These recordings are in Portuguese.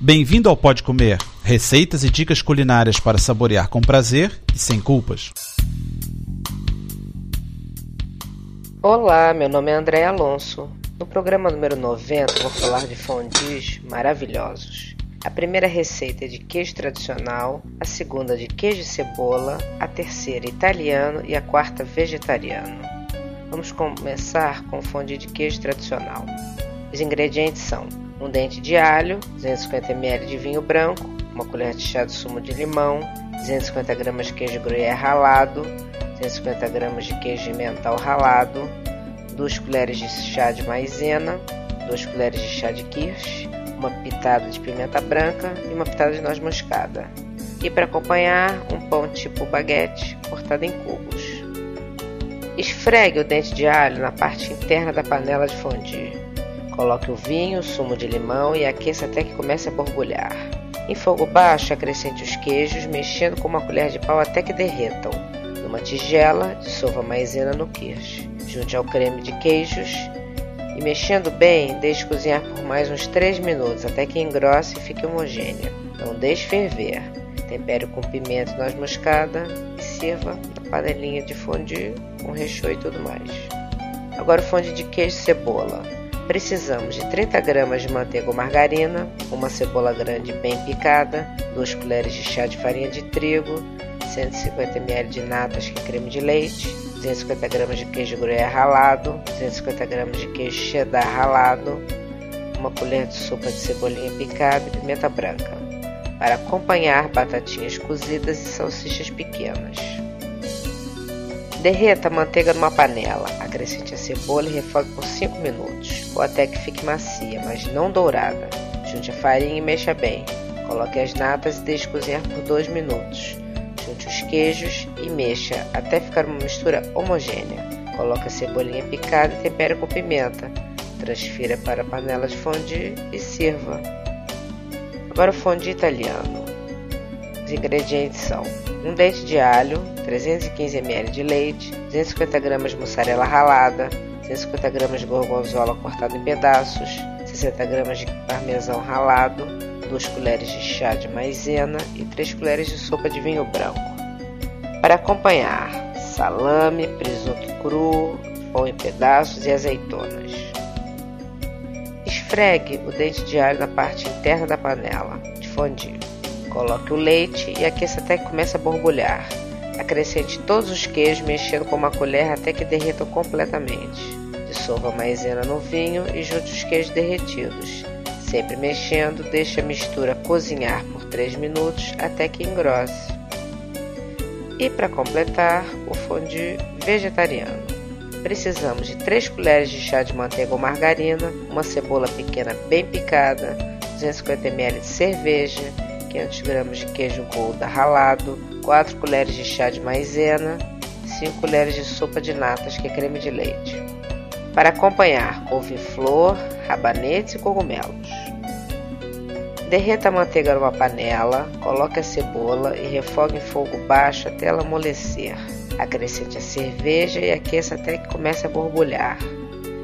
Bem-vindo ao Pode Comer, receitas e dicas culinárias para saborear com prazer e sem culpas. Olá, meu nome é André Alonso. No programa número 90 vou falar de fondues maravilhosos. A primeira receita é de queijo tradicional, a segunda de queijo e cebola, a terceira italiano e a quarta vegetariano. Vamos começar com o fondue de queijo tradicional. Os ingredientes são um dente de alho, 250 ml de vinho branco, uma colher de chá de sumo de limão, 250 gramas de queijo gruyère ralado, 250 gramas de queijo mental ralado, 2 colheres de chá de maizena, 2 colheres de chá de kirsch, uma pitada de pimenta branca e uma pitada de noz moscada. E para acompanhar, um pão tipo baguete cortado em cubos. Esfregue o dente de alho na parte interna da panela de fondue. Coloque o vinho, sumo de limão e aqueça até que comece a borbulhar. Em fogo baixo, acrescente os queijos, mexendo com uma colher de pau até que derretam. Numa tigela, dissolva a maisena no queijo. Junte ao creme de queijos e mexendo bem, deixe cozinhar por mais uns 3 minutos até que engrosse e fique homogênea. Não deixe ferver. Tempere com pimenta e noz moscada e sirva na panelinha de fondue com recheio e tudo mais. Agora fondue de queijo e cebola. Precisamos de 30 gramas de manteiga ou margarina, uma cebola grande bem picada, 2 colheres de chá de farinha de trigo, 150 ml de natas que creme de leite, 250 gramas de queijo gruyère ralado, 250 gramas de queijo cheddar ralado, uma colher de sopa de cebolinha picada e pimenta branca. Para acompanhar, batatinhas cozidas e salsichas pequenas. Derreta a manteiga numa panela, acrescente a cebola e refogue por 5 minutos, ou até que fique macia, mas não dourada. Junte a farinha e mexa bem. Coloque as natas e deixe cozinhar por 2 minutos. Junte os queijos e mexa até ficar uma mistura homogênea. Coloque a cebolinha picada e tempere com pimenta. Transfira para a panela de fondue e sirva. Agora o fondue italiano. Os ingredientes são um dente de alho, 315 ml de leite, 250 gramas de mussarela ralada, 250 gramas de gorgonzola cortada em pedaços, 60 gramas de parmesão ralado, 2 colheres de chá de maizena e 3 colheres de sopa de vinho branco. Para acompanhar, salame, presunto cru, pão em pedaços e azeitonas. Esfregue o dente de alho na parte interna da panela de fondue. Coloque o leite e aqueça até que comece a borbulhar. Acrescente todos os queijos mexendo com uma colher até que derretam completamente. Dissolva a maisena no vinho e junte os queijos derretidos. Sempre mexendo, deixe a mistura cozinhar por 3 minutos até que engrosse. E para completar, o fondue vegetariano. Precisamos de 3 colheres de chá de manteiga ou margarina, uma cebola pequena bem picada, 250 ml de cerveja, 500 gramas de queijo Gouda ralado, 4 colheres de chá de maizena, 5 colheres de sopa de natas, que é creme de leite. Para acompanhar, couve-flor, rabanetes e cogumelos. Derreta a manteiga numa panela, coloque a cebola e refogue em fogo baixo até ela amolecer. Acrescente a cerveja e aqueça até que comece a borbulhar.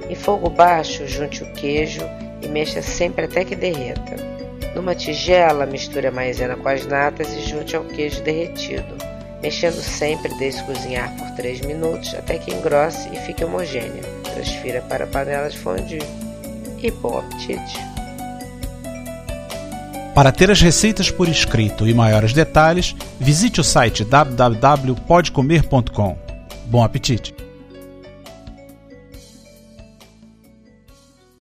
Em fogo baixo, junte o queijo e mexa sempre até que derreta. Numa tigela, misture a maisena com as natas e junte ao queijo derretido, mexendo sempre desde cozinhar por 3 minutos até que engrosse e fique homogênea. Transfira para a panela de fondue. E bom apetite! Para ter as receitas por escrito e maiores detalhes, visite o site www.podcomer.com. Bom apetite!